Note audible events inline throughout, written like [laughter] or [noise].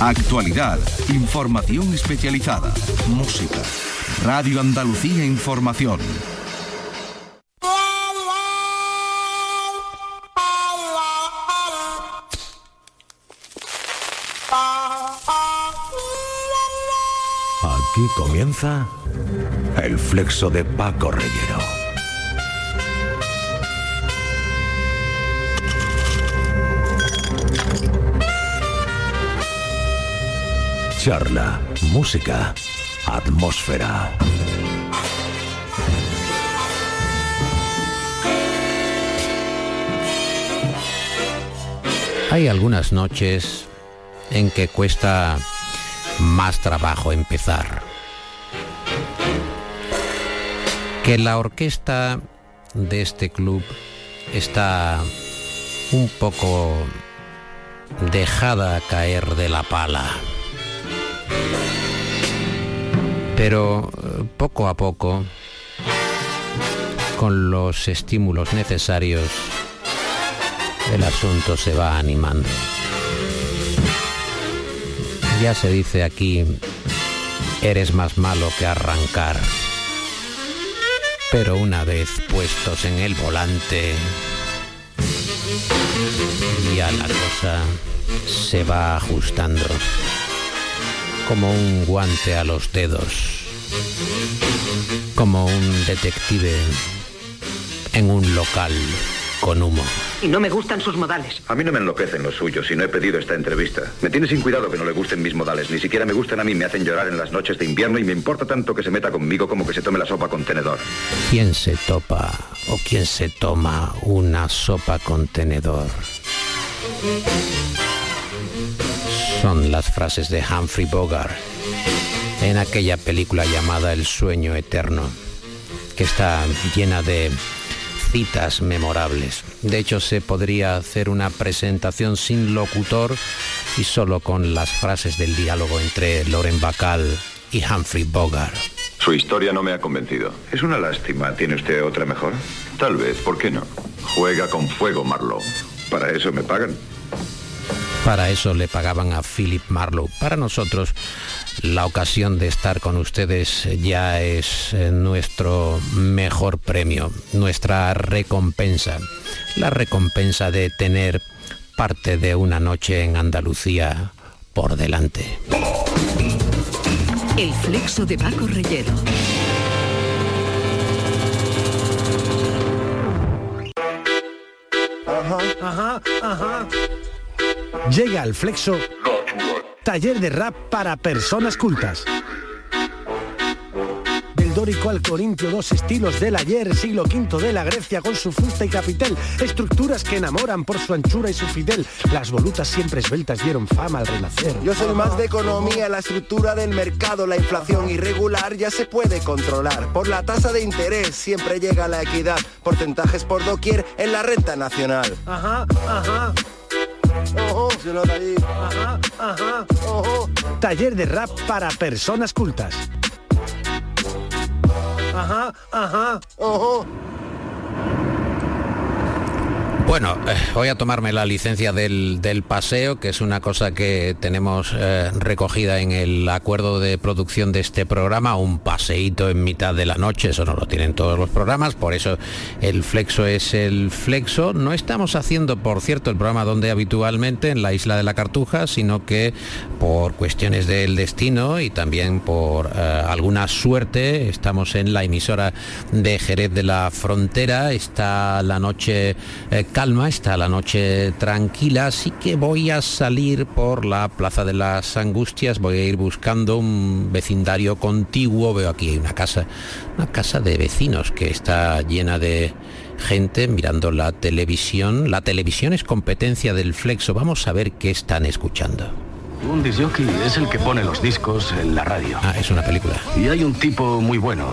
Actualidad, información especializada, música. Radio Andalucía Información. Aquí comienza el flexo de Paco Reyero. Charla, música, atmósfera. Hay algunas noches en que cuesta más trabajo empezar. Que la orquesta de este club está un poco dejada caer de la pala. Pero eh, poco a poco, con los estímulos necesarios, el asunto se va animando. Ya se dice aquí, eres más malo que arrancar. Pero una vez puestos en el volante, ya la cosa se va ajustando como un guante a los dedos, como un detective en un local con humo. Y no me gustan sus modales. A mí no me enloquecen los suyos y no he pedido esta entrevista. Me tiene sin cuidado que no le gusten mis modales. Ni siquiera me gustan a mí, me hacen llorar en las noches de invierno y me importa tanto que se meta conmigo como que se tome la sopa con tenedor. ¿Quién se topa o quién se toma una sopa con tenedor? Son las frases de Humphrey Bogart en aquella película llamada El sueño eterno, que está llena de citas memorables. De hecho, se podría hacer una presentación sin locutor y solo con las frases del diálogo entre Loren Bacall y Humphrey Bogart. Su historia no me ha convencido. Es una lástima. ¿Tiene usted otra mejor? Tal vez, ¿por qué no? Juega con fuego, Marlowe. Para eso me pagan. Para eso le pagaban a Philip Marlowe. Para nosotros, la ocasión de estar con ustedes ya es eh, nuestro mejor premio, nuestra recompensa. La recompensa de tener parte de una noche en Andalucía por delante. El flexo de Paco Reyero. Ajá, ajá, ajá. Llega al Flexo Taller de rap para personas cultas. Del dórico al corintio, dos estilos del ayer, siglo V de la Grecia con su fusta y capitel, estructuras que enamoran por su anchura y su fidel. Las volutas siempre esbeltas dieron fama al renacer. Yo soy más de economía, la estructura del mercado, la inflación irregular ya se puede controlar. Por la tasa de interés siempre llega la equidad, porcentajes por doquier en la renta nacional. Ajá, ajá. Ojo, ahí. Ajá, ajá, ojo. Taller de rap para personas cultas. Ajá, ajá, ojo. Bueno, eh, voy a tomarme la licencia del, paseo, que es una cosa que tenemos eh, recogida en el acuerdo de producción de este programa, un paseíto en mitad de la noche, eso no lo tienen todos los programas, por eso el flexo es el flexo. No estamos haciendo, por cierto, el programa donde habitualmente, en la isla de la Cartuja, sino que por cuestiones del destino y también por eh, alguna suerte, estamos en la emisora de Jerez de la Frontera, está la noche calma, está la noche tranquila, así que voy a salir por la Plaza de las Angustias, voy a ir buscando un vecindario contiguo, veo aquí hay una casa, una casa de vecinos que está llena de gente mirando la televisión. La televisión es competencia del flexo, vamos a ver qué están escuchando. Un disjockey es el que pone los discos en la radio. Ah, es una película. Y hay un tipo muy bueno,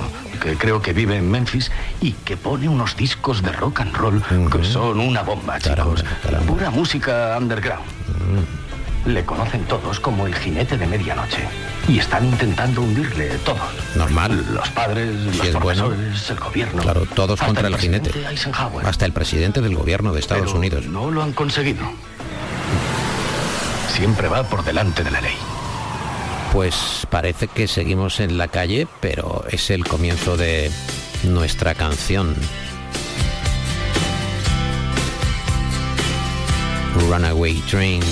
que creo que vive en Memphis y que pone unos discos de rock and roll uh -huh. que son una bomba, Caramba, chicos. caramba. Pura música underground. Le conocen todos como el jinete de medianoche. Y están intentando hundirle todos. Normal. Los padres, Si los es bueno. profesores, el gobierno. Claro, todos Hasta contra el presidente jinete. Hasta el presidente del gobierno de Estados Pero Unidos. No lo han conseguido. siempre va por delante de la ley. Pues parece que seguimos en la calle, pero es el comienzo de nuestra canción. Runaway Train.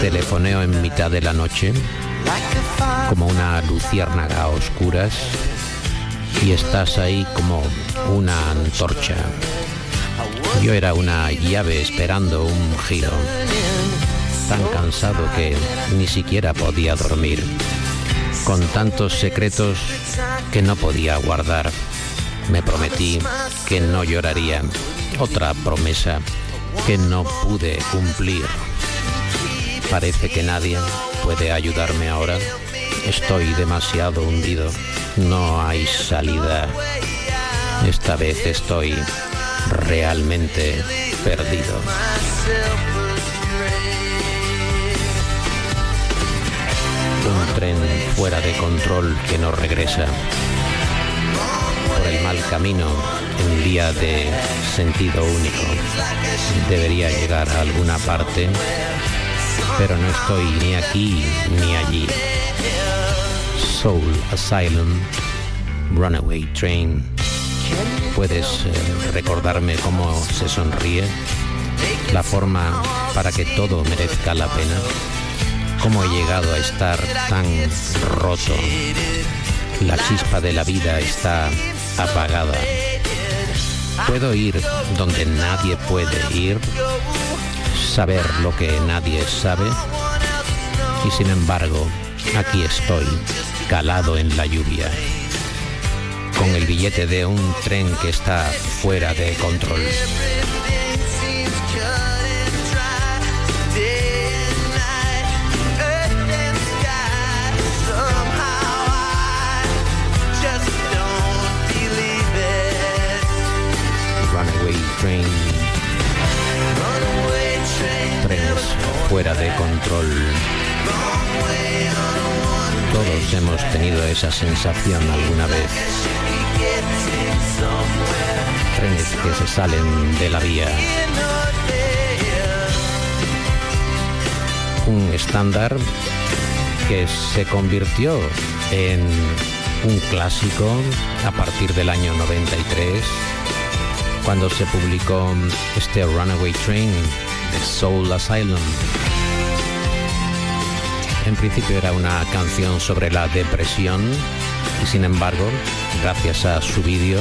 Telefoneo en mitad de la noche, como una luciérnaga a oscuras, y estás ahí como una antorcha. Yo era una llave esperando un giro, tan cansado que ni siquiera podía dormir, con tantos secretos que no podía guardar. Me prometí que no lloraría, otra promesa que no pude cumplir. Parece que nadie puede ayudarme ahora. Estoy demasiado hundido. No hay salida. Esta vez estoy realmente perdido. Un tren fuera de control que no regresa. Por el mal camino, un día de sentido único. Debería llegar a alguna parte, pero no estoy ni aquí ni allí. Soul Asylum, Runaway Train. ¿Puedes eh, recordarme cómo se sonríe? La forma para que todo merezca la pena. ¿Cómo he llegado a estar tan roto? La chispa de la vida está apagada. Puedo ir donde nadie puede ir, saber lo que nadie sabe y sin embargo aquí estoy, calado en la lluvia, con el billete de un tren que está fuera de control. Todos hemos tenido esa sensación alguna vez. Trenes que se salen de la vía. Un estándar que se convirtió en un clásico a partir del año 93 cuando se publicó este Runaway Train de Soul Asylum. En principio era una canción sobre la depresión y sin embargo, gracias a su vídeo,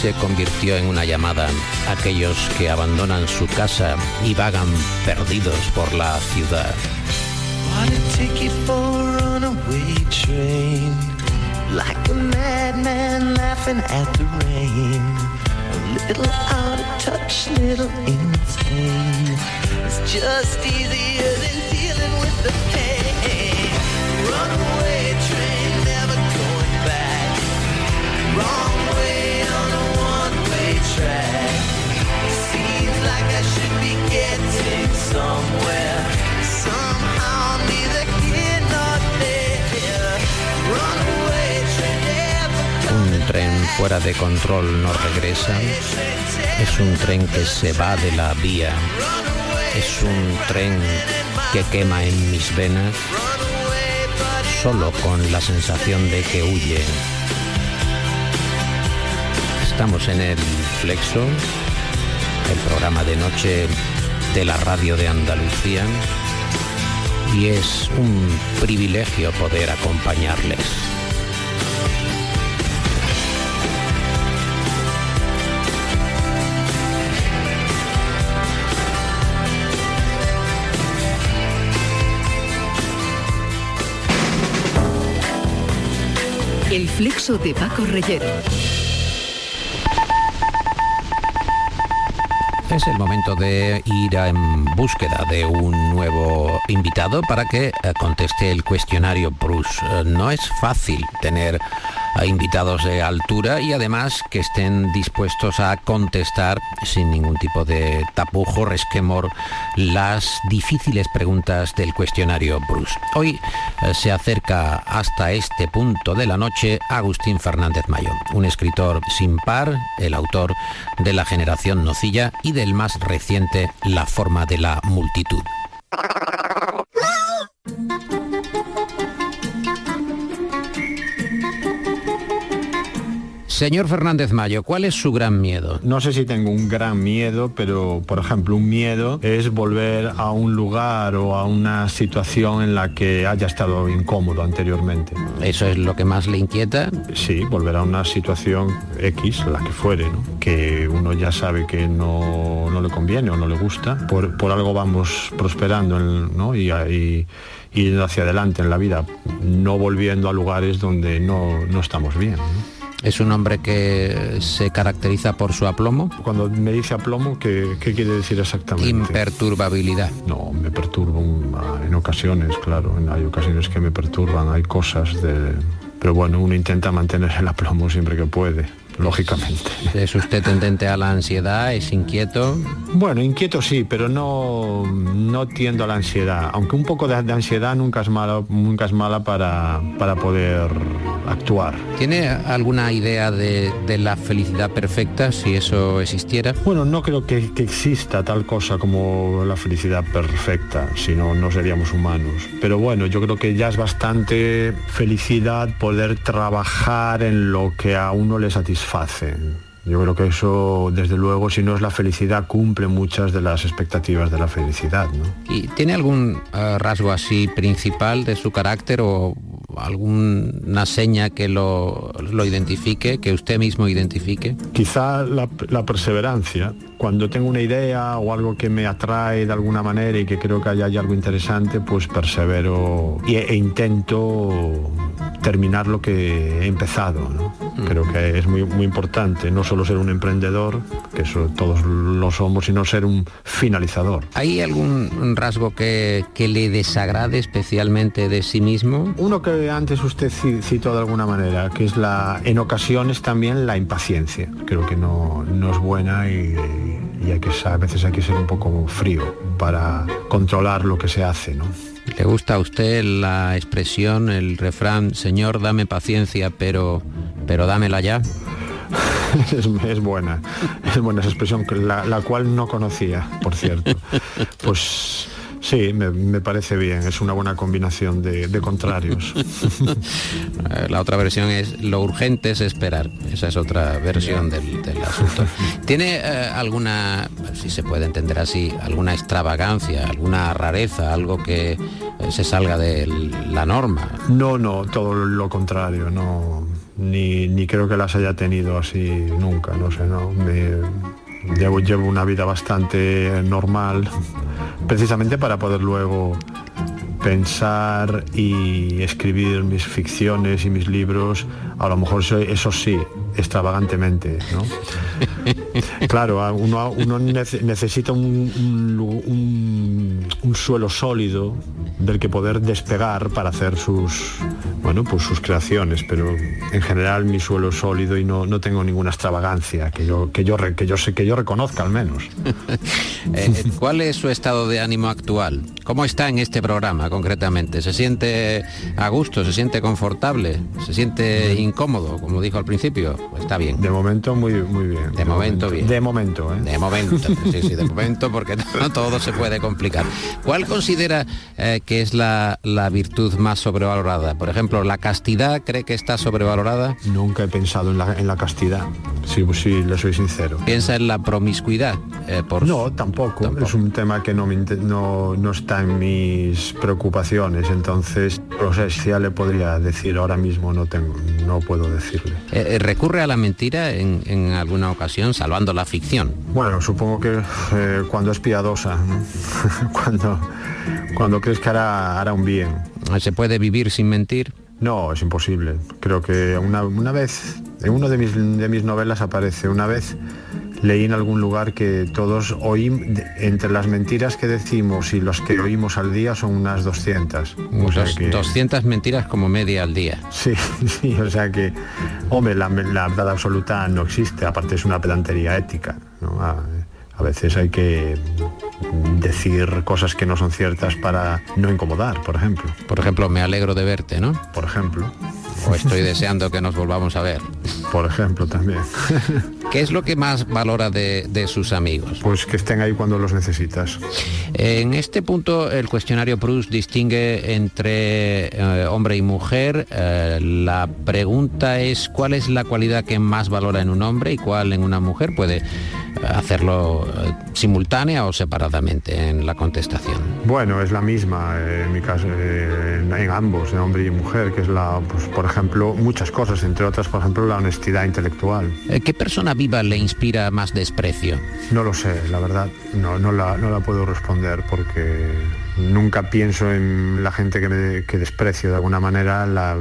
se convirtió en una llamada a aquellos que abandonan su casa y vagan perdidos por la ciudad. Little out of touch, little insane. It's just Un tren fuera de control no regresa. Es un tren que se va de la vía. Es un tren que quema en mis venas solo con la sensación de que huye. Estamos en el Flexo, el programa de noche de la radio de Andalucía y es un privilegio poder acompañarles. El flexo de Paco Reyero. Es el momento de ir en búsqueda de un nuevo invitado para que eh, conteste el cuestionario Bruce. Eh, No es fácil tener a invitados de altura y además que estén dispuestos a contestar sin ningún tipo de tapujo, resquemor, las difíciles preguntas del cuestionario Bruce. Hoy eh, se acerca hasta este punto de la noche Agustín Fernández Mayo, un escritor sin par, el autor de La generación nocilla y del más reciente La forma de la multitud. Señor Fernández Mayo, ¿cuál es su gran miedo? No sé si tengo un gran miedo, pero por ejemplo un miedo es volver a un lugar o a una situación en la que haya estado incómodo anteriormente. ¿Eso es lo que más le inquieta? Sí, volver a una situación X, la que fuere, ¿no? que uno ya sabe que no, no le conviene o no le gusta. Por, por algo vamos prosperando ¿no? y, y yendo hacia adelante en la vida, no volviendo a lugares donde no, no estamos bien. ¿no? ¿Es un hombre que se caracteriza por su aplomo? Cuando me dice aplomo, ¿qué, qué quiere decir exactamente? Imperturbabilidad. No, me perturbo en ocasiones, claro. Hay ocasiones que me perturban, hay cosas de... Pero bueno, uno intenta mantener el aplomo siempre que puede lógicamente. ¿Es usted tendente a la ansiedad? ¿Es inquieto? Bueno, inquieto sí, pero no, no tiendo a la ansiedad. Aunque un poco de, ansiedad nunca es mala, nunca es mala para, para poder actuar. ¿Tiene alguna idea de, de, la felicidad perfecta, si eso existiera? Bueno, no creo que, que exista tal cosa como la felicidad perfecta, si no, no seríamos humanos. Pero bueno, yo creo que ya es bastante felicidad poder trabajar en lo que a uno le satisface yo creo que eso, desde luego, si no es la felicidad, cumple muchas de las expectativas de la felicidad. ¿Y tiene algún uh, rasgo así principal de su carácter o alguna seña que lo, lo, identifique, que usted mismo identifique? Quizá la, la, perseverancia. Cuando tengo una idea o algo que me atrae de alguna manera y que creo que hay, hay algo interesante, pues persevero e, e intento terminar lo que he empezado. ¿no? Mm. Creo que es muy, muy importante no solo ser un emprendedor, que eso todos lo somos, sino ser un finalizador. ¿Hay algún rasgo que, que le desagrade especialmente de sí mismo? Uno que antes usted citó de alguna manera, que es la, en ocasiones también la impaciencia. Creo que no, no es buena y, y hay que, a veces hay que ser un poco frío para controlar lo que se hace. ¿no? ¿Le gusta a usted la expresión, el refrán, Señor, dame paciencia, pero, pero dámela ya? [laughs] es, es, buena, es buena esa expresión, la, la cual no conocía, por cierto. [laughs] Pues Sí, me, me, parece bien, es una buena combinación de, de contrarios. [laughs] La otra versión es lo urgente es esperar, esa es otra versión del, del asunto. [laughs] ¿Tiene eh, alguna, si se puede entender así, alguna extravagancia, alguna rareza, algo que eh, se salga de la norma? No, no, todo lo contrario, no, ni, ni creo que las haya tenido así nunca, no sé, no, me, llevo, llevo una vida bastante normal precisamente para poder luego pensar y escribir mis ficciones y mis libros, a lo mejor eso, eso sí, extravagantemente, ¿no? [laughs] claro, uno, uno necesita un, un, un, suelo sólido del que poder despegar para hacer sus bueno pues sus creaciones, pero en general mi suelo es sólido y no, no tengo ninguna extravagancia que yo, que yo que yo sé que yo reconozca al menos. [laughs] eh, ¿Cuál es su estado de ánimo actual? ¿Cómo está en este programa concretamente? ¿Se siente a gusto? ¿Se siente confortable? ¿Se siente incómodo, como dijo al principio? Pues está bien. De momento muy, muy bien. De, de momento, momento, bien. De momento, ¿eh? De momento, sí, sí, de momento, porque [laughs] no todo se puede complicar. ¿Cuál considera eh, que es la, la, virtud más sobrevalorada? Por ejemplo, ¿la castidad cree que está sobrevalorada? Nunca he pensado en la, en la castidad, sí, sí, le soy sincero. ¿Piensa en la promiscuidad? Eh, por... No, tampoco. tampoco. Es un tema que no, me, no, no está en mis preocupaciones, entonces, o sea, si ya le podría decir ahora mismo, no tengo, no puedo decirle. Eh, ¿Recurre a la mentira en, en alguna ocasión, salvando la ficción? Bueno, supongo que eh, cuando es piadosa, ¿no? [laughs] cuando, cuando crees que hará, hará un bien. ¿Se puede vivir sin mentir? No, es imposible. Creo que una, una vez, en una de mis, de mis novelas aparece una vez leí en algún lugar que todos oímos, entre las mentiras que decimos y los que oímos al día son unas 200. O sea que... 200 mentiras como media al día. Sí, [laughs] sí, o sea que, hombre, la, la verdad absoluta no existe, aparte es una pedantería ética. ¿no? A, a veces hay que decir cosas que no son ciertas para no incomodar, por ejemplo. Por ejemplo, me alegro de verte, ¿no? Por ejemplo. O estoy deseando que nos volvamos a ver. Por ejemplo, también. [laughs] ¿Qué es lo que más valora de, de, sus amigos? Pues que estén ahí cuando los necesitas. En este punto el cuestionario Proust distingue entre eh, hombre y mujer. Eh, la pregunta es cuál es la cualidad que más valora en un hombre y cuál en una mujer. Puede hacerlo eh, simultánea o separadamente en la contestación. Bueno, es la misma en mi caso, en, en ambos, en hombre y mujer, que es la, pues, por ejemplo, muchas cosas, entre otras, por ejemplo, la honestidad intelectual. ¿Qué persona viva le inspira más desprecio? No lo sé, la verdad, no, no, la, no la puedo responder porque nunca pienso en la gente que, me, que desprecio de alguna manera, la,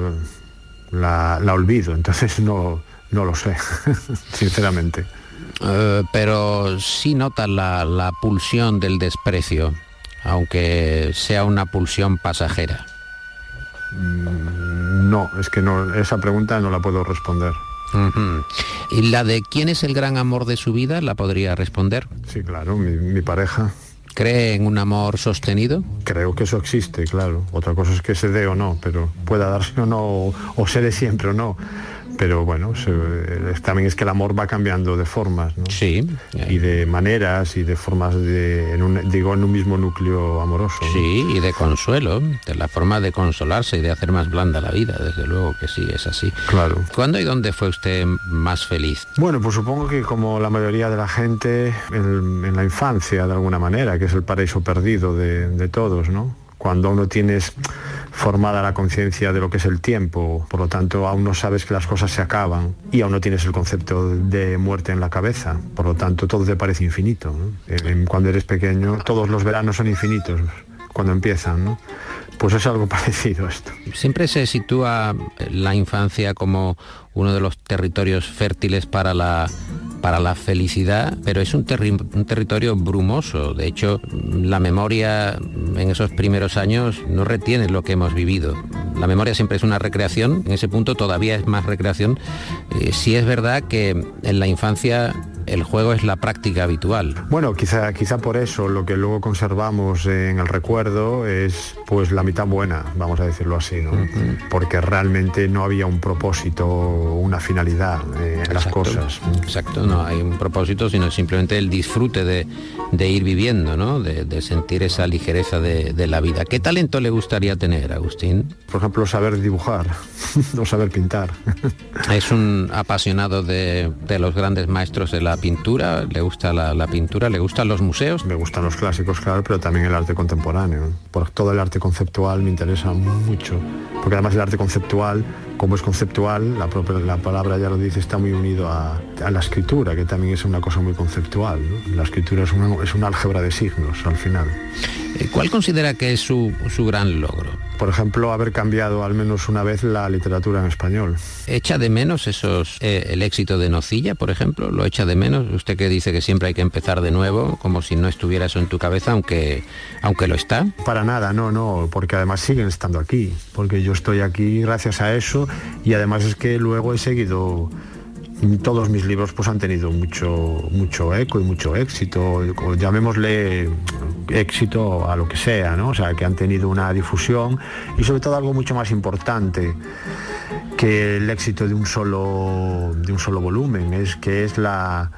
la, la olvido, entonces no, no lo sé, [laughs] sinceramente. Uh, pero sí nota la, la pulsión del desprecio, aunque sea una pulsión pasajera. Mm, no, es que no, esa pregunta no la puedo responder. Uh -huh. ¿Y la de quién es el gran amor de su vida la podría responder? Sí, claro, mi, mi, pareja. ¿Cree en un amor sostenido? Creo que eso existe, claro. Otra cosa es que se dé o no, pero pueda darse o no, o, o se dé siempre o no pero bueno, se, también es que el amor va cambiando de formas, ¿no? Sí. Y de maneras y de formas de, en un, digo, en un mismo núcleo amoroso. ¿no? Sí, y de consuelo, de la forma de consolarse y de hacer más blanda la vida, desde luego que sí, es así. Claro. ¿Cuándo y dónde fue usted más feliz? Bueno, pues supongo que como la mayoría de la gente, en, en la infancia, de alguna manera, que es el paraíso perdido de, de todos, ¿no? Cuando uno tienes formada la conciencia de lo que es el tiempo, por lo tanto aún no sabes que las cosas se acaban y aún no tienes el concepto de muerte en la cabeza, por lo tanto todo te parece infinito. Cuando eres pequeño todos los veranos son infinitos cuando empiezan, ¿no? Pues es algo [laughs] parecido a esto. Siempre se sitúa la infancia como uno de los territorios fértiles para la para la felicidad, pero es un, terri un, territorio brumoso. De hecho, la memoria en esos primeros años no retiene lo que hemos vivido. La memoria siempre es una recreación, en ese punto todavía es más recreación. Eh, sí es verdad que en la infancia el juego es la práctica habitual. Bueno, quizá, quizá por eso lo que luego conservamos en el recuerdo es pues la mitad buena, vamos a decirlo así, ¿no? Uh -huh. Porque realmente no había un propósito, una finalidad eh, en las cosas. Exacto, no hay un propósito, sino simplemente el disfrute de, de ir viviendo, ¿no? De, de sentir esa ligereza de, de, la vida. ¿Qué talento le gustaría tener, Agustín? Por ejemplo, saber dibujar, [laughs] no saber pintar. es un apasionado de, de los grandes maestros de la pintura, le gusta la, la, pintura, le gustan los museos. Me gustan los clásicos, claro, pero también el arte contemporáneo. Por todo el arte conceptual me interesa mucho, porque además el arte conceptual, como es conceptual, la, propia, la palabra ya lo dice, está muy unido a, a la escritura, que también es una cosa muy conceptual. ¿no? La escritura es una, es una álgebra de signos al final. ¿Cuál considera que es su, su gran logro? Por ejemplo, haber cambiado al menos una vez la literatura en español. ¿Echa de menos esos eh, el éxito de Nocilla, por ejemplo? ¿Lo echa de menos? Usted que dice que siempre hay que empezar de nuevo, como si no estuviera eso en tu cabeza, aunque, aunque lo está. Para nada, no, no, porque además siguen estando aquí, porque yo estoy aquí gracias a eso y además es que luego he seguido todos mis libros pues han tenido mucho mucho eco y mucho éxito llamémosle éxito a lo que sea no o sea que han tenido una difusión y sobre todo algo mucho más importante que el éxito de un solo de un solo volumen es que es la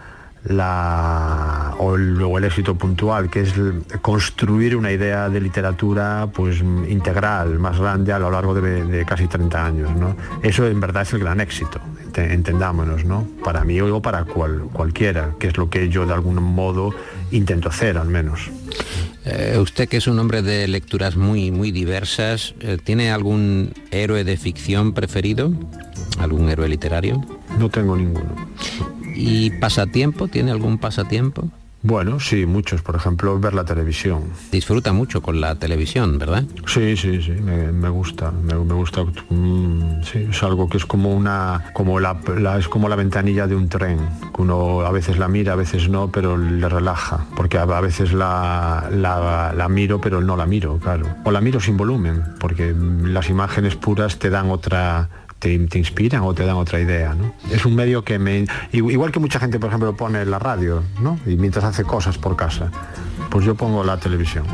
la, o luego el éxito puntual, que es construir una idea de literatura pues integral, más grande a lo largo de, de casi 30 años. ¿no? Eso en verdad es el gran éxito, entendámonos, ¿no? Para mí o para cual, cualquiera, que es lo que yo de algún modo intento hacer al menos. Eh, usted que es un hombre de lecturas muy, muy diversas, eh, ¿tiene algún héroe de ficción preferido? ¿Algún héroe literario? No tengo ninguno. ¿Y pasatiempo? ¿Tiene algún pasatiempo? Bueno, sí, muchos. Por ejemplo, ver la televisión. Disfruta mucho con la televisión, ¿verdad? Sí, sí, sí, me, gusta. Me, gusta. Mm, sí, es algo que es como una, como la, es como la ventanilla de un tren, que uno a veces la mira, a veces no, pero le relaja. Porque a, veces la, la, miro, pero no la miro, claro. O la miro sin volumen, porque las imágenes puras te dan otra te, inspiran o te dan otra idea. ¿no? Es un medio que me... Igual que mucha gente, por ejemplo, pone la radio, ¿no? Y mientras hace cosas por casa, pues yo pongo la televisión.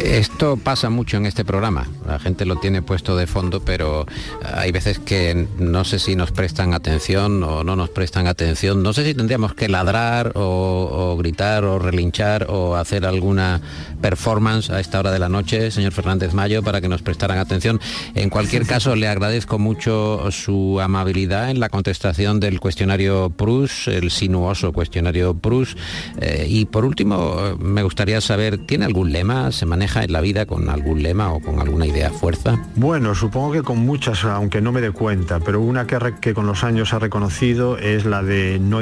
Esto pasa mucho en este programa. La gente lo tiene puesto de fondo, pero hay veces que no sé si nos prestan atención o no nos prestan atención. No sé si tendríamos que ladrar o, gritar o relinchar o hacer alguna performance a esta hora de la noche, señor Fernández Mayo, para que nos prestaran atención. En cualquier [laughs] caso, le agradezco mucho su amabilidad en la contestación del cuestionario PRUS, el sinuoso cuestionario PRUS. Eh, y por último, me gustaría saber, ¿tiene algún lema? maneja en la vida con algún lema o con alguna idea fuerza? Bueno, supongo que con muchas, aunque no me dé cuenta, pero una que, que con los años ha reconocido es la de, no,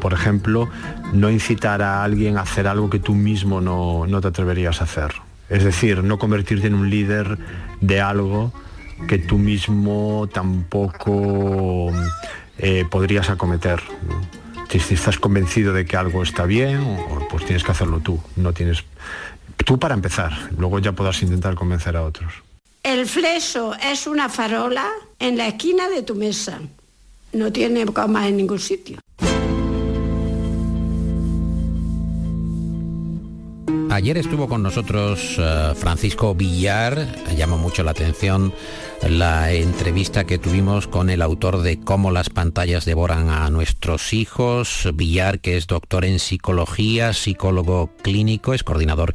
por ejemplo, no incitar a alguien a hacer algo que tú mismo no, no te atreverías a hacer. Es decir, no convertirte en un líder de algo que tú mismo tampoco eh, podrías acometer. Si, estás convencido de que algo está bien, pues tienes que hacerlo tú. No tienes Tú para empezar, luego ya podrás intentar convencer a otros. El fleso es una farola en la esquina de tu mesa. No tiene coma en ningún sitio. Ayer estuvo con nosotros eh, Francisco Villar, llamó mucho la atención la entrevista que tuvimos con el autor de Cómo las pantallas devoran a nuestros hijos, Villar, que es doctor en psicología, psicólogo clínico, es coordinador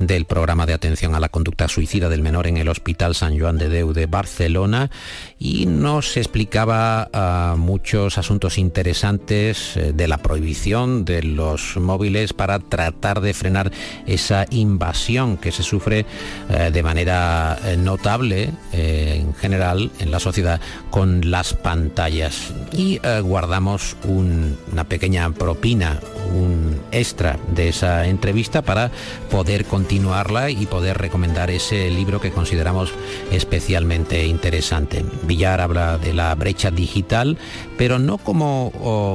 del programa de atención a la conducta suicida del menor en el Hospital San Joan de Deu de Barcelona y nos explicaba ah, muchos asuntos interesantes eh, de la prohibición de los móviles para tratar de frenar esa invasión que se sufre eh, de manera eh, notable en general en la sociedad con las pantallas. Y eh, guardamos una pequeña propina, un extra de esa entrevista para poder continuarla y poder recomendar ese libro que consideramos especialmente interesante. Villar habla de la brecha digital, pero no como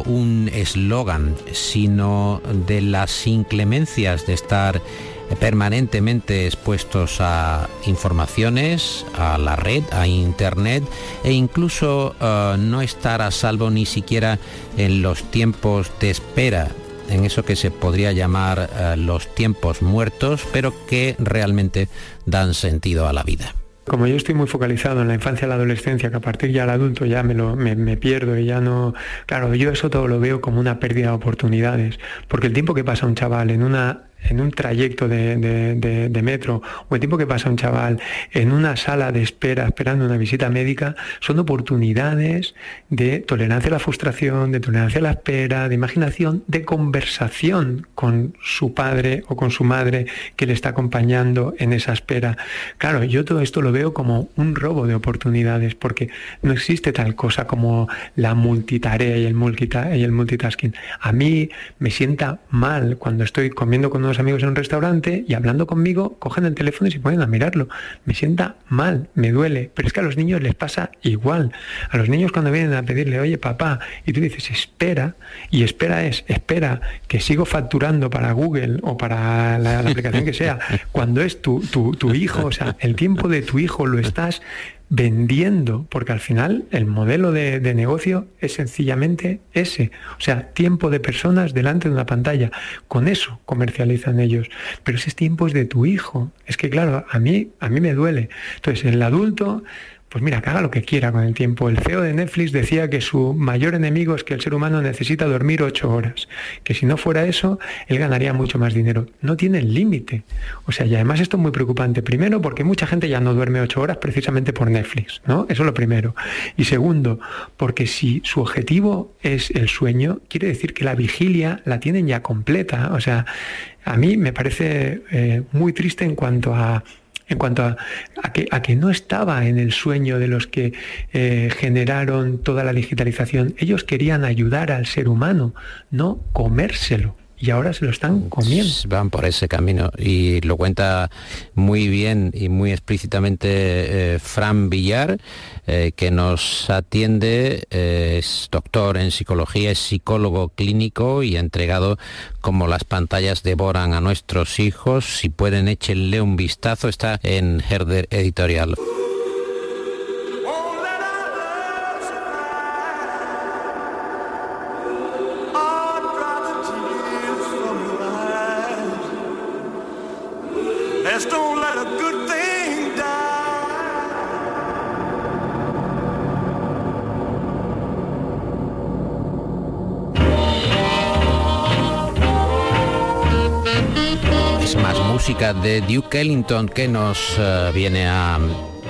un eslogan, sino de las inclemencias de estar permanentemente expuestos a informaciones, a la red, a internet e incluso eh, no estar a salvo ni siquiera en los tiempos de espera en eso que se podría llamar eh, los tiempos muertos, pero que realmente dan sentido a la vida. Como yo estoy muy focalizado en la infancia y la adolescencia, que a partir ya del adulto ya me, lo, me, pierdo y ya no... Claro, yo eso todo lo veo como una pérdida de oportunidades, porque el tiempo que pasa un chaval en una en un trayecto de, metro o el tiempo que pasa un chaval en una sala de espera esperando una visita médica son oportunidades de tolerancia a la frustración, de tolerancia a la espera, de imaginación, de conversación con su padre o con su madre que le está acompañando en esa espera. Claro, yo todo esto lo veo como un robo de oportunidades porque no existe tal cosa como la multitarea y el, y el multitasking. A mí me sienta mal cuando estoy comiendo con amigos en un restaurante y hablando conmigo, cogen el teléfono y se ponen a mirarlo. Me sienta mal, me duele, pero es que a los niños les pasa igual. A los niños cuando vienen a pedirle, oye papá, y tú dices, espera, y espera es, espera, que sigo facturando para Google o para la, aplicación que sea, cuando es tu, tu, tu hijo, o sea, el tiempo de tu hijo lo estás vendiendo, porque al final el modelo de, negocio es sencillamente ese, o sea, tiempo de personas delante de una pantalla. Con eso comercializan ellos. Pero ese tiempo es de tu hijo. Es que claro, a mí, a mí me duele. Entonces, el adulto pues mira, que haga lo que quiera con el tiempo. El CEO de Netflix decía que su mayor enemigo es que el ser humano necesita dormir ocho horas, que si no fuera eso, él ganaría mucho más dinero. No tiene límite. O sea, y además esto es muy preocupante. Primero, porque mucha gente ya no duerme ocho horas precisamente por Netflix, ¿no? Eso es lo primero. Y segundo, porque si su objetivo es el sueño, quiere decir que la vigilia la tienen ya completa. O sea, a mí me parece eh, muy triste en cuanto a en cuanto a, que, no estaba en el sueño de los que eh, generaron toda la digitalización. Ellos querían ayudar al ser humano, no comérselo. Y ahora se lo están comiendo. Van por ese camino y lo cuenta muy bien y muy explícitamente eh, Fran Villar, eh, que nos atiende, eh, es doctor en psicología, es psicólogo clínico y entregado como las pantallas devoran a nuestros hijos. Si pueden, échenle un vistazo, está en Herder Editorial. Música de Duke Ellington que nos uh, viene a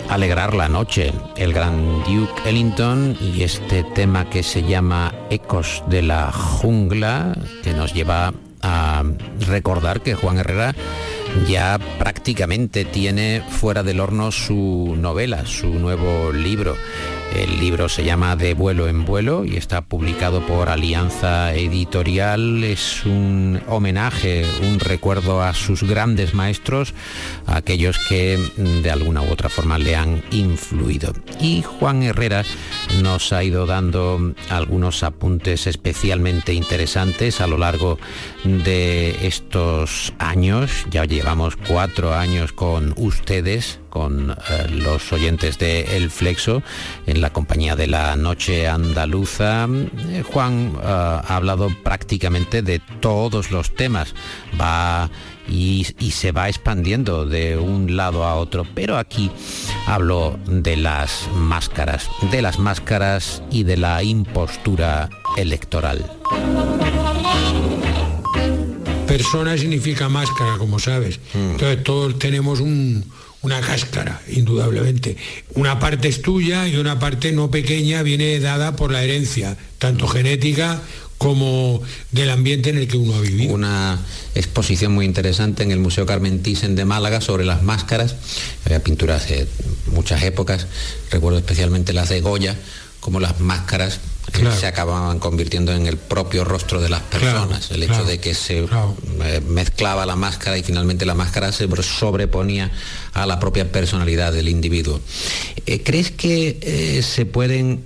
alegrar la noche. El gran Duke Ellington y este tema que se llama Ecos de la Jungla, que nos lleva a recordar que Juan Herrera ya prácticamente tiene fuera del horno su novela, su nuevo libro. El libro se llama De vuelo en vuelo y está publicado por Alianza Editorial. Es un homenaje, un recuerdo a sus grandes maestros, a aquellos que mm, de alguna u otra forma le han influido. Y Juan Herrera nos ha ido dando algunos apuntes especialmente interesantes a lo largo de estos años. Ya llevamos cuatro años con ustedes con eh, los oyentes de El Flexo en la compañía de la Noche Andaluza. Eh, Juan eh, ha hablado prácticamente de todos los temas. Va y, se va expandiendo de un lado a otro. Pero aquí hablo de las máscaras, de las máscaras y de la impostura electoral. Persona significa máscara, como sabes. Mm. Entonces todos tenemos un, una cáscara, indudablemente. Una parte es tuya y una parte no pequeña viene dada por la herencia, tanto genética como del ambiente en el que uno ha vivido. Una exposición muy interesante en el Museo Carmen Thyssen de Málaga sobre las máscaras, había pinturas de muchas épocas, recuerdo especialmente las de Goya, como las máscaras se acababan convirtiendo en el propio rostro de las personas. el hecho de que se eh, mezclaba la máscara y finalmente la máscara se sobreponía a la propia personalidad del individuo. Eh, ¿Crees que eh, se pueden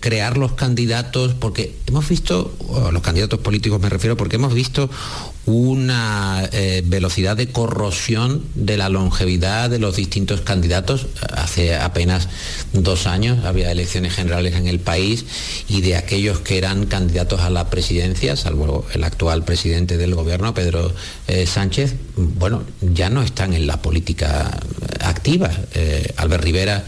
crear los candidatos? Porque hemos visto, los candidatos políticos me refiero, porque hemos visto una eh, velocidad de corrosión de la longevidad de los distintos candidatos. Hace apenas dos años había elecciones generales en el país y de aquellos que eran candidatos a la presidencia, salvo el actual presidente del gobierno, Pedro eh, Sánchez, bueno, ya no están en la política activa. Eh, Albert Rivera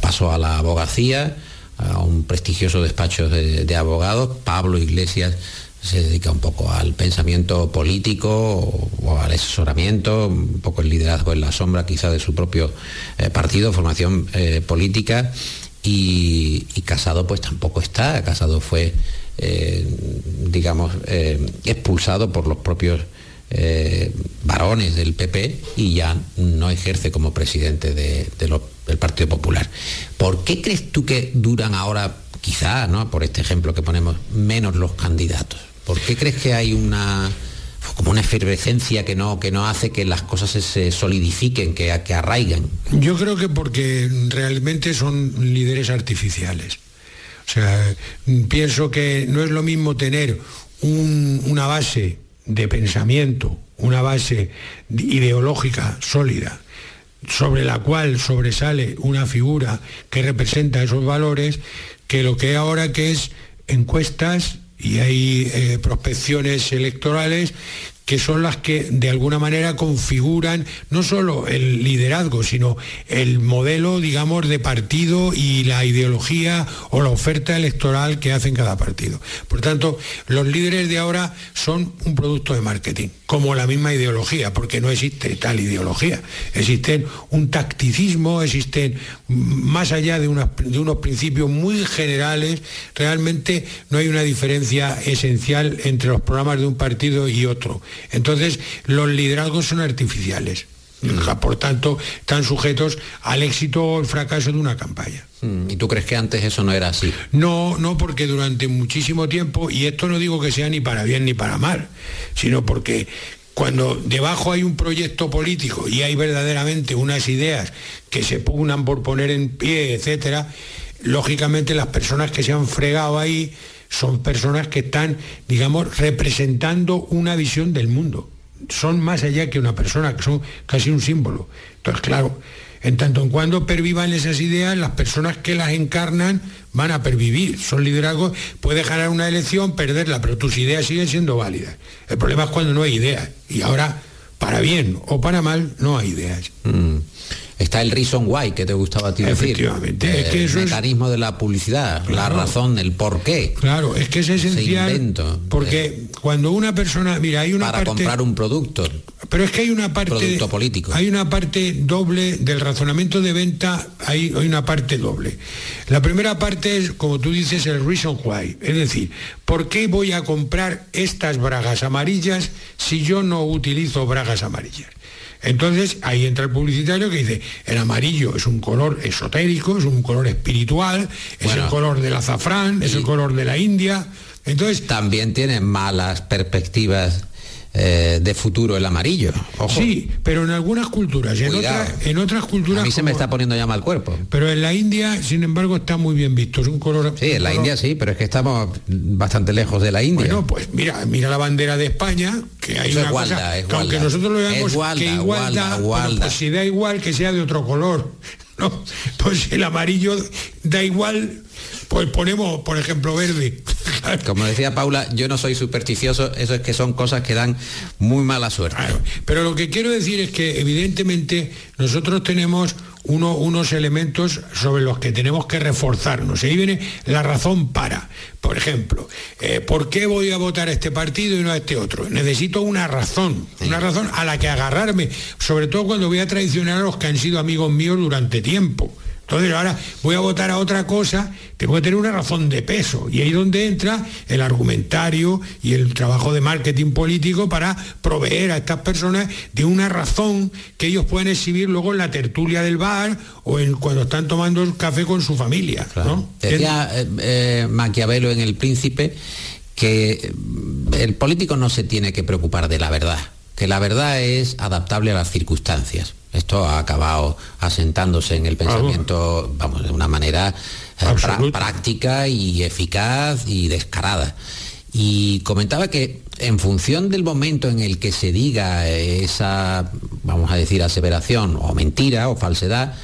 pasó a la abogacía, a un prestigioso despacho de abogados, Pablo Iglesias se dedica un poco al pensamiento político o, al asesoramiento, un poco el liderazgo en la sombra quizá de su propio eh, partido, formación eh, política, y, Casado pues tampoco está, Casado fue, eh, digamos, expulsado por los propios varones del PP y ya no ejerce como presidente del Partido Popular. ¿Por qué crees tú que duran ahora, quizá, ¿no? por este ejemplo que ponemos, menos los candidatos? ¿Por qué crees que hay una como una efervescencia que no, que no hace que las cosas se solidifiquen, que, que arraigan? Yo creo que porque realmente son líderes artificiales. O sea, pienso que no es lo mismo tener una base de pensamiento, una base ideológica sólida, sobre la cual sobresale una figura que representa esos valores, que lo que ahora que es encuestas y hay eh, prospecciones electorales que son las que de alguna manera configuran no solo el liderazgo, sino el modelo, digamos, de partido y la ideología o la oferta electoral que hacen cada partido. Por tanto, los líderes de ahora son un producto de marketing, como la misma ideología, porque no existe tal ideología. Existen un tacticismo, existen más allá de unos principios muy generales, realmente no hay una diferencia esencial entre los programas de un partido y otro. Entonces, los liderazgos son artificiales. Por tanto, están sujetos al éxito o el fracaso de una campaña. Mm, ¿Y tú crees que antes eso no era así? No, no, porque durante muchísimo tiempo, y esto no digo que sea ni para bien ni para mal, sino porque cuando debajo hay un proyecto político y hay verdaderamente unas ideas que se pugnan por poner en pie, etcétera, lógicamente las personas que se han fregado ahí son personas que están, digamos, representando una visión del mundo son más allá que una persona, que son casi un símbolo. Entonces, claro, en tanto en cuando pervivan esas ideas, las personas que las encarnan van a pervivir. Son liderazgos, puedes ganar una elección, perderla, pero tus ideas siguen siendo válidas. El problema es cuando no hay ideas. Y ahora, para bien o para mal, no hay ideas. Mm está el reason why que te gustaba a ti decir. Efectivamente. es que el mecanismo de la publicidad, la razón, el por qué. Claro, es que es esencial. porque eh, cuando una persona, mira, hay una para comprar un producto. Pero es que hay una parte producto político. Hay una parte doble del razonamiento de venta, hay, hay una parte doble. La primera parte es, como tú dices, el reason why, es decir, ¿por qué voy a comprar estas bragas amarillas si yo no utilizo bragas amarillas? Entonces ahí entra el publicitario que dice, el amarillo es un color esotérico, es un color espiritual, es el color del azafrán, es el color de la India. Entonces también tiene malas perspectivas eh, de futuro el amarillo. Sí, pero en algunas culturas, en, en otras culturas... A mí se me está poniendo ya mal cuerpo. Pero en la India, sin embargo, está muy bien visto. Es un color... Sí, en la India sí, pero es que estamos bastante lejos de la India. Bueno, pues mira, mira la bandera de España, que hay una cosa, aunque nosotros lo veamos que igualdad, pues si da igual que sea de otro color. [laughs] ¿no? Pues el amarillo da igual pues ponemos, por ejemplo, verde. [laughs] Como decía Paula, yo no soy supersticioso, eso es que son cosas que dan muy mala suerte. pero lo que quiero decir es que evidentemente nosotros tenemos unos elementos sobre los que tenemos que reforzarnos. Y ahí viene la razón para. Por ejemplo, eh, ¿por qué voy a votar a este partido y no a este otro? Necesito una razón, una razón a la que agarrarme, sobre todo cuando voy a traicionar a los que han sido amigos míos durante tiempo. Entonces ahora voy a votar a otra cosa, tengo que tener una razón de peso. Y ahí donde entra el argumentario y el trabajo de marketing político para proveer a estas personas de una razón que ellos pueden exhibir luego en la tertulia del bar o en, cuando están tomando el café con su familia. Decía eh, eh, Maquiavelo en El Príncipe que el político no se tiene que preocupar de la verdad, que la verdad es adaptable a las circunstancias. Esto ha acabado asentándose en el pensamiento, vamos, de una manera eh, práctica y eficaz y descarada. Y comentaba que en función del momento en el que se diga esa, vamos a decir, aseveración o mentira o falsedad,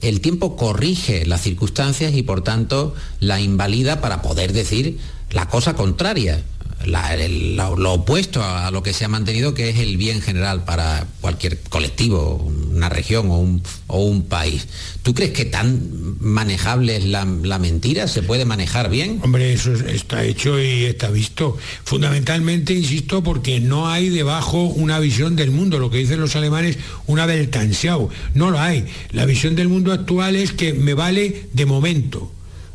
el tiempo corrige las circunstancias y por tanto la invalida para poder decir la cosa contraria lo opuesto a lo que se ha mantenido, que es el bien general para cualquier colectivo, una región o un, país. ¿Tú crees que tan manejable es la, mentira? ¿Se puede manejar bien? Hombre, eso está hecho y está visto. Fundamentalmente, insisto, porque no hay debajo una visión del mundo, lo que dicen los alemanes, una Weltanschau. No lo hay. La visión del mundo actual es que me vale de momento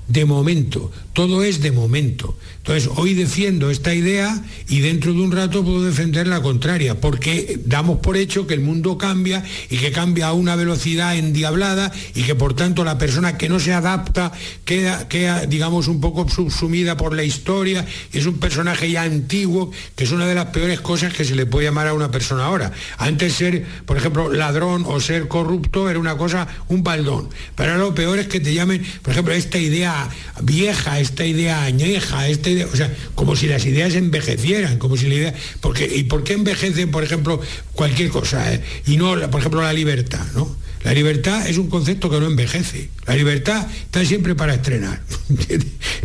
de momento, todo es de momento. Entonces, hoy defiendo esta idea y dentro de un rato puedo defender la contraria, porque damos por hecho que el mundo cambia y que cambia a una velocidad endiablada y que por tanto la persona que no se adapta queda, queda digamos, un poco subsumida por la historia, es un personaje ya antiguo, que es una de las peores cosas que se le puede llamar a una persona ahora. Antes ser, por ejemplo, ladrón o ser corrupto era una cosa, un baldón, pero ahora lo peor es que te llamen, por ejemplo, esta idea vieja, esta idea añeja, esta idea, o sea, como si las ideas envejecieran, como si la idea, porque, ¿y por qué envejecen, por ejemplo, cualquier cosa? Eh? Y no, por ejemplo, la libertad, ¿no? La libertad es un concepto que no envejece. La libertad está siempre para estrenar,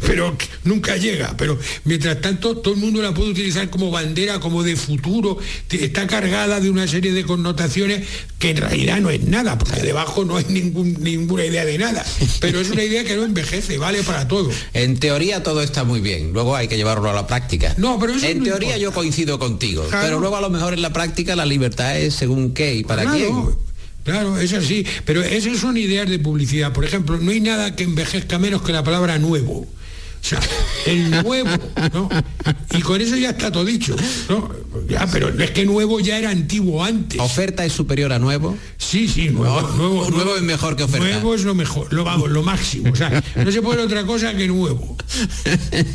pero nunca llega. Pero mientras tanto, todo el mundo la puede utilizar como bandera, como de futuro. Está cargada de una serie de connotaciones que en realidad no es nada, porque debajo no hay ningún, ninguna idea de nada. Pero es una idea que no envejece, vale para todo. En teoría todo está muy bien, luego hay que llevarlo a la práctica. No, pero En teoría yo coincido contigo, pero luego a lo mejor en la práctica la libertad es según qué y para quién. Claro, es así. Pero esas son ideas de publicidad. Por ejemplo, no hay nada que envejezca menos que la palabra nuevo. O sea, el nuevo, ¿no? Y con eso ya está todo dicho, ¿no? Ya, pero es que nuevo ya era antiguo antes. ¿Oferta es superior a nuevo? Sí, sí, nuevo. No, nuevo, nuevo es mejor que oferta. Nuevo es lo mejor, lo vamos, lo máximo. O sea, no se puede otra cosa que nuevo.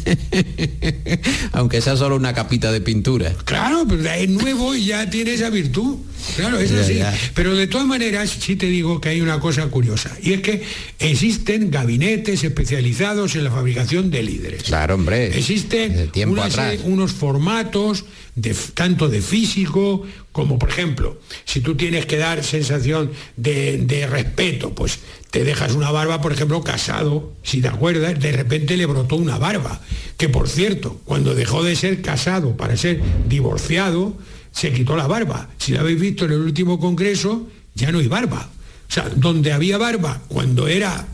[laughs] Aunque sea solo una capita de pintura. Claro, pero es nuevo y ya tiene esa virtud. Claro, es así. Pero de todas maneras, sí te digo que hay una cosa curiosa. Y es que existen gabinetes especializados en la fabricación de líderes. Claro, hombre. Existen tiempo una atrás. serie- unos formatos, de, tanto de físico como, por ejemplo, si tú tienes que dar sensación de, de respeto, pues te dejas una barba, por ejemplo, casado, si te acuerdas, de repente le brotó una barba. Que por cierto, cuando dejó de ser casado para ser divorciado, se quitó la barba. Si la habéis visto en el último congreso, ya no hay barba. O sea, donde había barba cuando era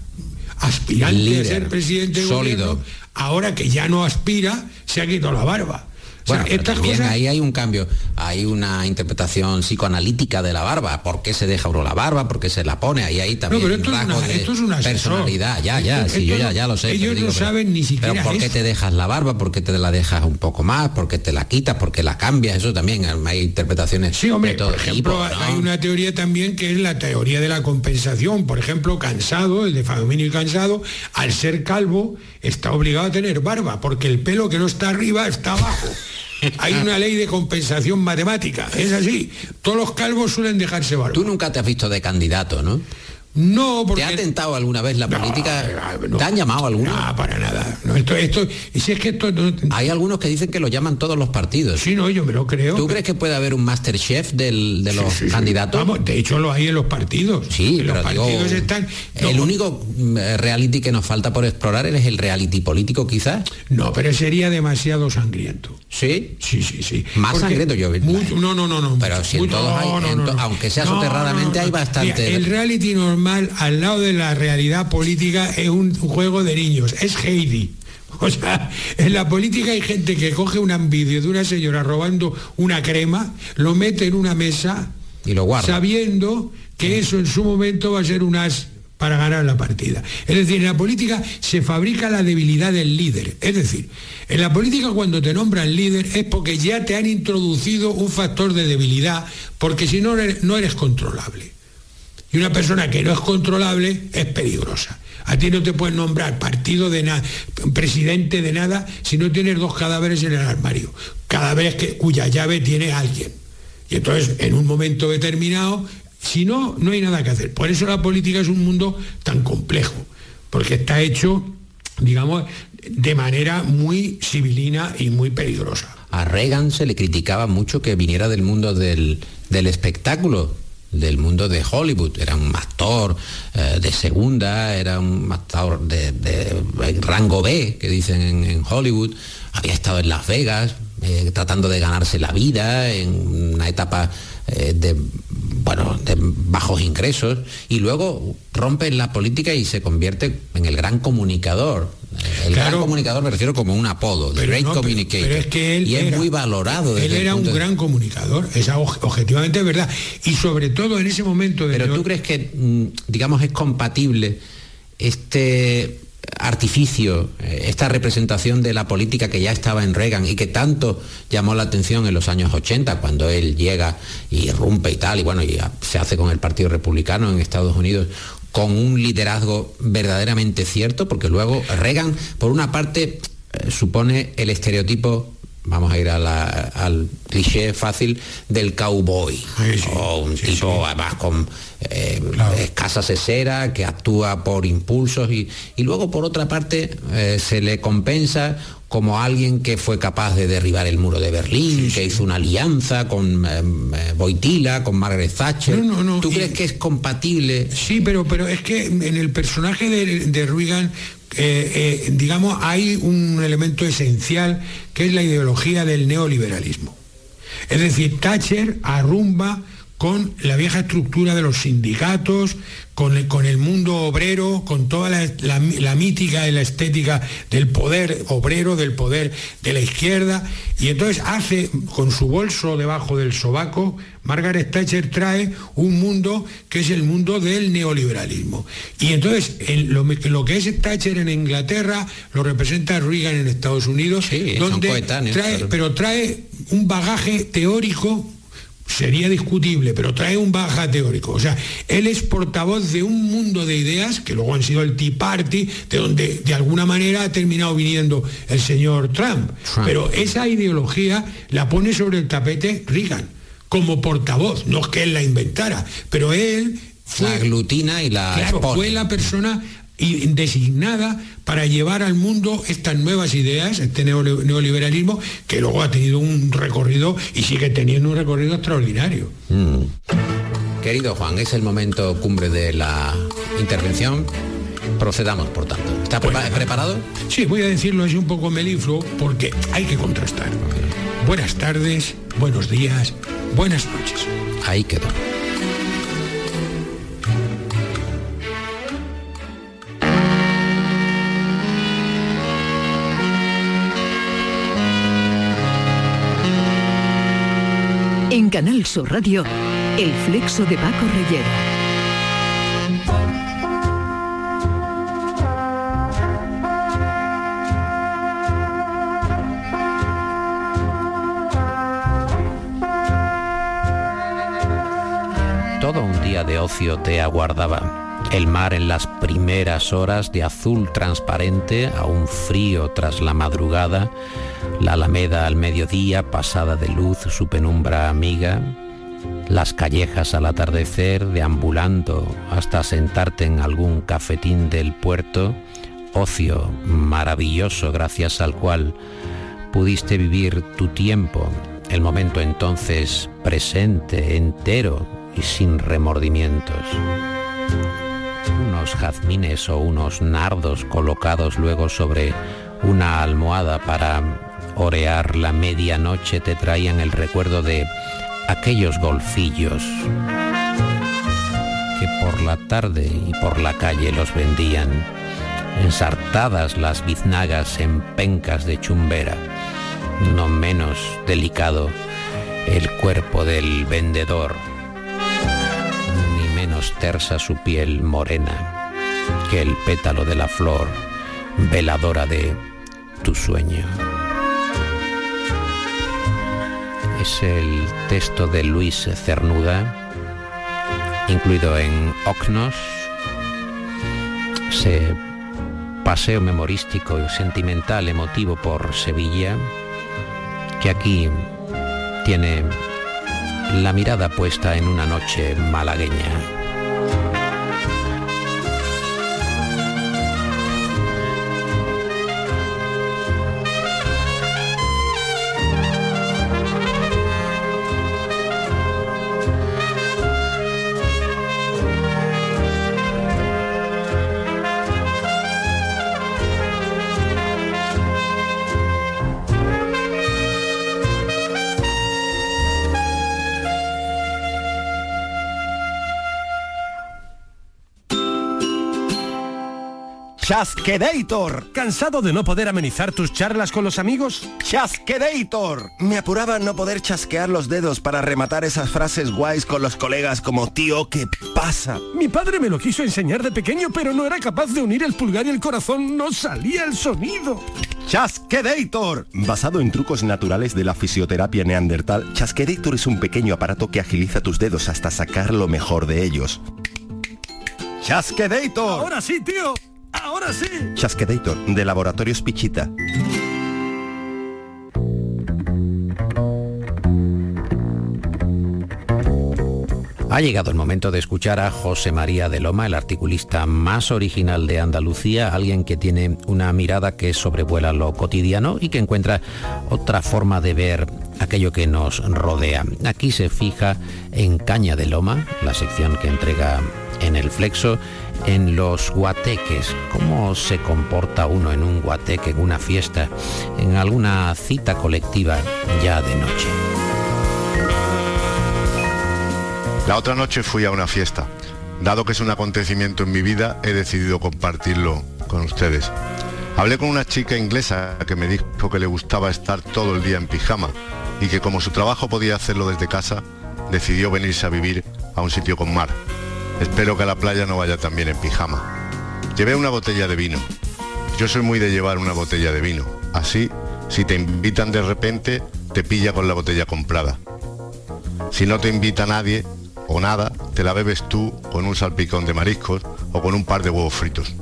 aspirante Líder, a ser presidente de sólido. gobierno, ahora que ya no aspira, se ha quitado la barba. O sea, Bueno, estas también cosas... ahí hay un cambio, hay una interpretación psicoanalítica de la barba, ¿por qué se deja uno la barba? ¿Por qué se la pone? Ahí hay también pero esto es una- de esto es un asesor. personalidad, ya, ya, Esto- sí, yo ya, no- ya lo sé. ellos no pero- saben ni siquiera Pero ¿por qué eso. te dejas la barba? ¿Por qué te la dejas un poco más? ¿Por qué te la quitas? ¿Por qué la cambias? Eso también hay interpretaciones Sí, hombre, de todo por ejemplo, tipo, ¿no? hay una teoría también que es la teoría de la compensación. Por ejemplo, cansado, el de Fadomino y cansado, al ser calvo, está obligado a tener barba, porque el pelo que no está arriba está abajo. Hay una ley de compensación matemática, es así. Todos los calvos suelen dejarse barba. Tú nunca te has visto de candidato, ¿no? No, porque... ¿Te ha tentado alguna vez la política? ¿Te han llamado alguno? No, para nada. No, esto, esto, y si es que esto Hay algunos que dicen que lo llaman todos los partidos. Sí, no, yo me lo creo. ¿Tú crees que puede haber un Masterchef del, de los Sí, sí. candidatos? Vamos, de hecho lo hay en los partidos. Sí, En los pero digo, partidos están. el único mm, eh, reality que nos falta por explorar es el reality político, quizás. No, pero sería demasiado sangriento. ¿Sí? Sí, sí, sí. Más Porque sangriento yo. mucho- no, no, no, no. Pero si en todos hay, en to- aunque sea soterradamente, hay bastante. Mira, el reality normal al lado de la realidad política es un juego de niños. Es Heidi. [laughs] O sea, en la política hay gente que coge un vídeo de una señora robando una crema, lo mete en una mesa y lo guarda. sabiendo que eso en su momento va a ser un as para ganar la partida. Es decir, en la política se fabrica la debilidad del líder. Es decir, en la política cuando te nombran líder es porque ya te han introducido un factor de debilidad, porque si no no eres controlable. Y una persona que no es controlable es peligrosa. A ti no te pueden nombrar partido de nada, presidente de nada, si no tienes dos cadáveres en el armario. Cada vez que cuya llave tiene alguien. Y entonces, en un momento determinado, si no, no hay nada que hacer. Por eso la política es un mundo tan complejo, porque está hecho, digamos, de manera muy civilina y muy peligrosa. A Reagan se le criticaba mucho que viniera del mundo del, del espectáculo, del mundo de Hollywood. Era un actor eh, de segunda, era un actor de, rango B, que dicen en, en Hollywood. Había estado en Las Vegas, eh, tratando de ganarse la vida en una etapa eh, de bueno, de bajos ingresos y luego rompe en la política y se convierte en el gran comunicador. El gran comunicador me refiero como un apodo, the Pero great no, communicator. pero es que él y es era- muy valorado. Él era un de- gran comunicador, esa objetivamente es verdad. Y sobre todo en ese momento de Pero tú crees que, mm, digamos, es compatible este artificio, eh, esta representación de la política que ya estaba en Reagan y que tanto llamó la atención en los años 80, cuando él llega y irrumpe y tal, y bueno, y se hace con el Partido Republicano en Estados Unidos, con un liderazgo verdaderamente cierto, porque luego Reagan, por una parte, eh, supone el estereotipo vamos a ir a la- al cliché fácil del cowboy. O un tipo además con eh, escasa cesera que actúa por impulsos y, y luego por otra parte eh, se le compensa como alguien que fue capaz de derribar el muro de Berlín, que hizo una alianza con eh, eh, Boitila, con Margaret Thatcher. No, no, no, ¿Tú y- crees que es compatible? Sí, pero, pero es que en el personaje de, de Reagan, eh, eh, digamos, hay un elemento esencial que es la ideología del neoliberalismo. Es decir, Thatcher arrumba con la vieja estructura de los sindicatos, con el, con el mundo obrero, con toda la, la, la, mítica y la estética del poder obrero, del poder de la izquierda, y entonces hace con su bolso debajo del sobaco, Margaret Thatcher trae un mundo que es el mundo del neoliberalismo. Y entonces en lo, lo, que es Thatcher en Inglaterra lo representa Reagan en Estados Unidos, sí, donde trae, pero trae un bagaje teórico sería discutible, pero trae un baja teórico. O sea, él es portavoz de un mundo de ideas que luego han sido el Tea Party, de donde de alguna manera ha terminado viniendo el señor Trump. Trump. Pero esa ideología la pone sobre el tapete Reagan como portavoz. No es que él la inventara, pero él fue, la aglutina y la claro, expone. fue la persona designada para llevar al mundo estas nuevas ideas, este neoliberalismo, que luego ha tenido un recorrido y sigue teniendo un recorrido extraordinario. Mm. Querido Juan, es el momento cumbre de la intervención. Procedamos, por tanto. ¿Está bueno, preparado? Sí, voy a decirlo así un poco melifluo porque hay que contrastar. Okay. Buenas tardes, buenos días, buenas noches. Ahí quedó. En Canal Sur Radio, El Flexo de Paco Reyero. Todo un día de ocio te aguardaba. El mar en las primeras horas de azul transparente, aún frío tras la madrugada, la alameda al mediodía pasada de luz su penumbra amiga, las callejas al atardecer deambulando hasta sentarte en algún cafetín del puerto, ocio maravilloso gracias al cual pudiste vivir tu tiempo, el momento entonces presente, entero y sin remordimientos. Unos jazmines o unos nardos colocados luego sobre una almohada para orear la medianoche te traían el recuerdo de aquellos golfillos que por la tarde y por la calle los vendían, ensartadas las biznagas en pencas de chumbera, no menos delicado el cuerpo del vendedor, ni menos tersa su piel morena que el pétalo de la flor veladora de tu sueño. Es el texto de Luis Cernuda, incluido en Ocnos, ese paseo memorístico y sentimental, emotivo por Sevilla, que aquí tiene la mirada puesta en una noche malagueña. Chasquedator. ¿Cansado de no poder amenizar tus charlas con los amigos? Chasquedator. Me apuraba no poder chasquear los dedos para rematar esas frases guays con los colegas como tío, ¿qué pasa? Mi padre me lo quiso enseñar de pequeño, pero no era capaz de unir el pulgar y el corazón, no salía el sonido. Chasquedator. Basado en trucos naturales de la fisioterapia neandertal, Chasquedator es un pequeño aparato que agiliza tus dedos hasta sacar lo mejor de ellos. Chasquedator. Ahora sí, tío. Ahora sí. Chasquedator, de Laboratorios Pichita. Ha llegado el momento de escuchar a José María de Loma, el articulista más original de Andalucía, alguien que tiene una mirada que sobrevuela lo cotidiano y que encuentra otra forma de ver aquello que nos rodea. Aquí se fija en Caña de Loma, la sección que entrega en el flexo, en los guateques, cómo se comporta uno en un guateque, en una fiesta, en alguna cita colectiva ya de noche. La otra noche fui a una fiesta. Dado que es un acontecimiento en mi vida, he decidido compartirlo con ustedes. Hablé con una chica inglesa que me dijo que le gustaba estar todo el día en pijama y que como su trabajo podía hacerlo desde casa, decidió venirse a vivir a un sitio con mar. Espero que a la playa no vaya también en pijama. Llevé una botella de vino. Yo soy muy de llevar una botella de vino. Así, si te invitan de repente, te pilla con la botella comprada. Si no te invita nadie o nada, te la bebes tú con un salpicón de mariscos o con un par de huevos fritos.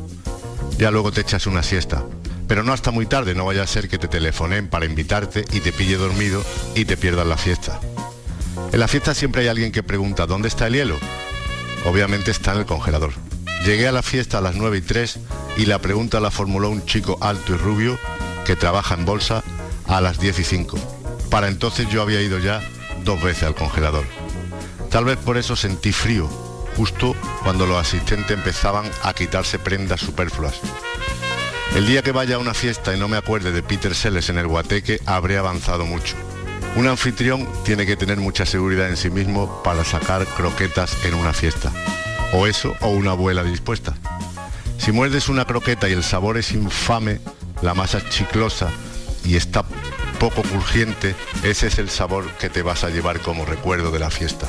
Ya luego te echas una siesta. Pero no hasta muy tarde, no vaya a ser que te telefonen para invitarte y te pille dormido y te pierdas la fiesta. En la fiesta siempre hay alguien que pregunta, ¿dónde está el hielo? Obviamente está en el congelador. Llegué a la fiesta a las 9 y 3 y la pregunta la formuló un chico alto y rubio que trabaja en bolsa a las 10 y 5. Para entonces yo había ido ya dos veces al congelador. Tal vez por eso sentí frío, justo cuando los asistentes empezaban a quitarse prendas superfluas. El día que vaya a una fiesta y no me acuerde de Peter Sellers en el guateque, habré avanzado mucho. Un anfitrión tiene que tener mucha seguridad en sí mismo para sacar croquetas en una fiesta. O eso, o una abuela dispuesta. Si muerdes una croqueta y el sabor es infame, la masa chiclosa y está poco crujiente, ese es el sabor que te vas a llevar como recuerdo de la fiesta.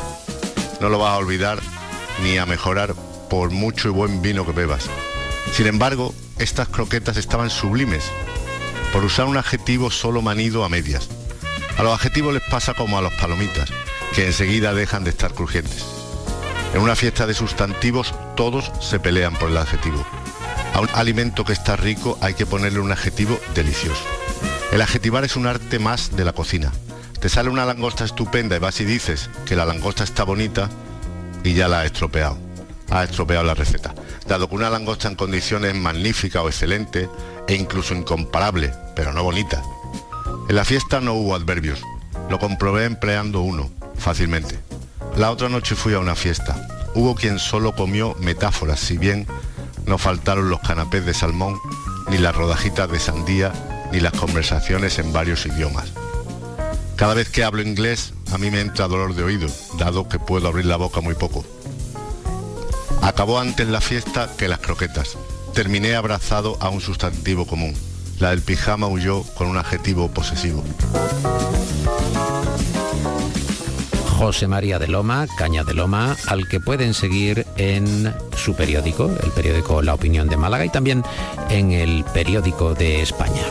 No lo vas a olvidar ni a mejorar por mucho y buen vino que bebas. Sin embargo, estas croquetas estaban sublimes, por usar un adjetivo solo manido a medias. A los adjetivos les pasa como a los palomitas, que enseguida dejan de estar crujientes. En una fiesta de sustantivos todos se pelean por el adjetivo. A un alimento que está rico hay que ponerle un adjetivo delicioso. El adjetivar es un arte más de la cocina. Te sale una langosta estupenda y vas y dices que la langosta está bonita y ya la ha estropeado. Ha estropeado la receta. Dado que una langosta en condiciones magnífica o excelente e incluso incomparable, pero no bonita, en la fiesta no hubo adverbios. Lo comprobé empleando uno, fácilmente. La otra noche fui a una fiesta. Hubo quien solo comió metáforas, si bien no faltaron los canapés de salmón, ni las rodajitas de sandía, ni las conversaciones en varios idiomas. Cada vez que hablo inglés, a mí me entra dolor de oído, dado que puedo abrir la boca muy poco. Acabó antes la fiesta que las croquetas. Terminé abrazado a un sustantivo común. La del pijama huyó con un adjetivo posesivo. José María de Loma, Caña de Loma, al que pueden seguir en su periódico, el periódico La Opinión de Málaga y también en el periódico de España.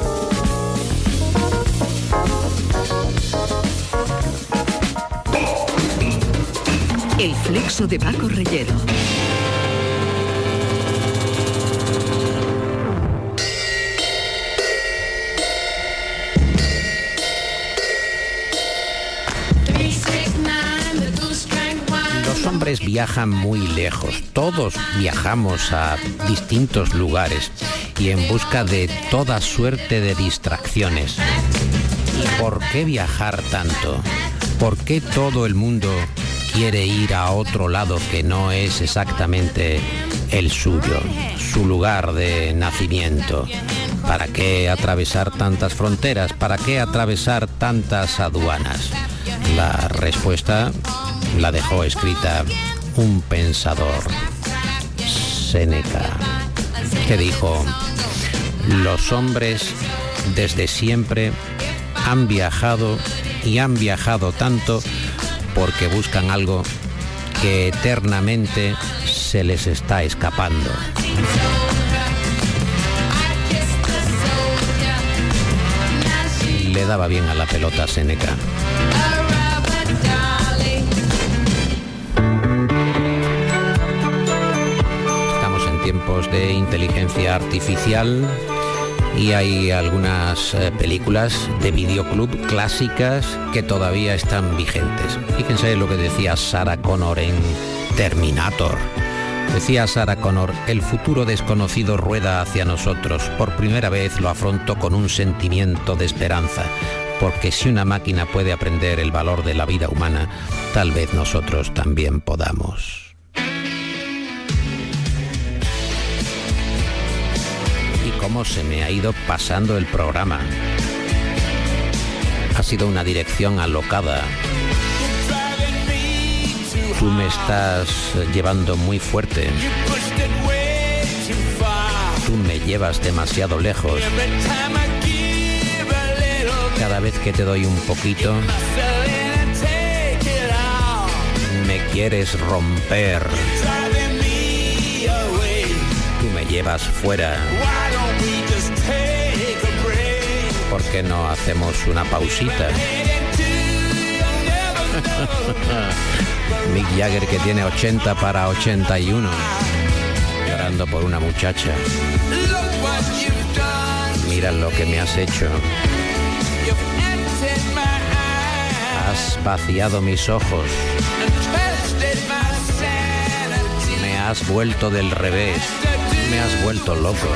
El flexo de Paco Reyero. Viajan muy lejos, todos viajamos a distintos lugares y en busca de toda suerte de distracciones. ¿Y por qué viajar tanto? ¿Por qué todo el mundo quiere ir a otro lado que no es exactamente el suyo, su lugar de nacimiento? ¿Para qué atravesar tantas fronteras? ¿Para qué atravesar tantas aduanas? La respuesta la dejó escrita un pensador, Séneca, que dijo, los hombres desde siempre han viajado y han viajado tanto porque buscan algo que eternamente se les está escapando. Le daba bien a la pelota Seneca. De inteligencia artificial y hay algunas eh, películas de videoclub clásicas que todavía están vigentes. Fíjense lo que decía Sarah Connor en Terminator. Decía Sarah Connor, el futuro desconocido rueda hacia nosotros. Por primera vez lo afronto con un sentimiento de esperanza, porque si una máquina puede aprender el valor de la vida humana, tal vez nosotros también podamos. Cómo se me ha ido pasando el programa. Ha sido una dirección alocada. Tú me estás llevando muy fuerte. Tú me llevas demasiado lejos. Cada vez que te doy un poquito, me quieres romper. Tú me llevas fuera. ¿Por qué no hacemos una pausita? [laughs] Mick Jagger que tiene 80 para 81, llorando por una muchacha. Mira lo que me has hecho. Has vaciado mis ojos. Me has vuelto del revés. Me has vuelto loco.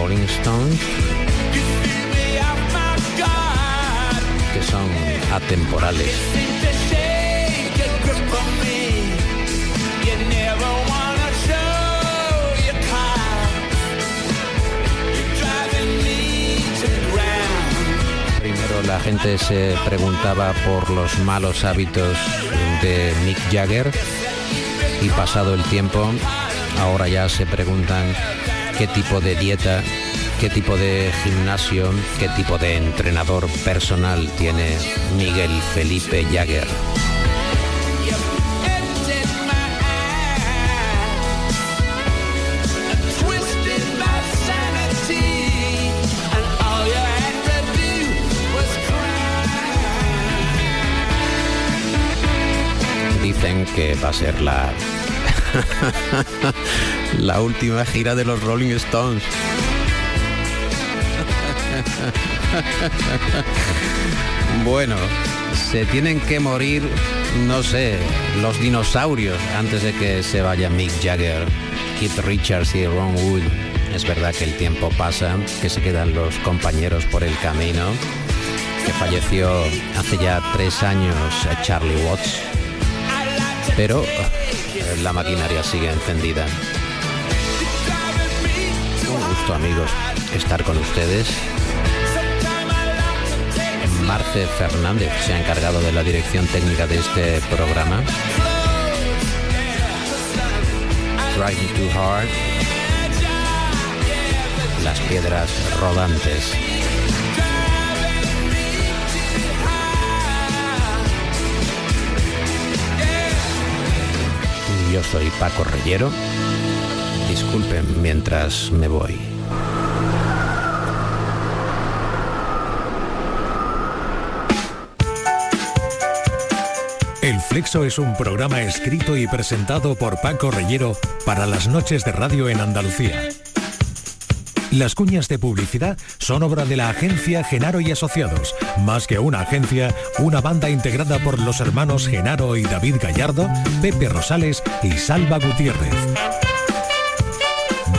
Rolling Stones que son atemporales. Primero la gente se preguntaba por los malos hábitos de Mick Jagger y pasado el tiempo, ahora ya se preguntan qué tipo de dieta qué tipo de gimnasio, qué tipo de entrenador personal tiene Miguel Felipe Jagger. Dicen que va a ser la [laughs] [laughs] la última gira de los Rolling Stones. bueno, se tienen que morir, no sé, los dinosaurios antes de que se vaya Mick Jagger, Keith Richards y Ron Wood. Es verdad que el tiempo pasa, que se quedan los compañeros por el camino, que falleció hace ya tres años Charlie Watts, pero la maquinaria sigue encendida. Gusto amigos estar con ustedes. Marce Fernández se ha encargado de la dirección técnica de este programa. Driving Too Hard. Las piedras rodantes. Yo soy Paco Reyero. Disculpen mientras me voy. El Flexo es un programa escrito y presentado por Paco Reyero para las noches de radio en Andalucía. Las cuñas de publicidad son obra de la agencia Genaro y Asociados. Más que una agencia, una banda integrada por los hermanos Genaro y David Gallardo, Pepe Rosales y Salva Gutiérrez.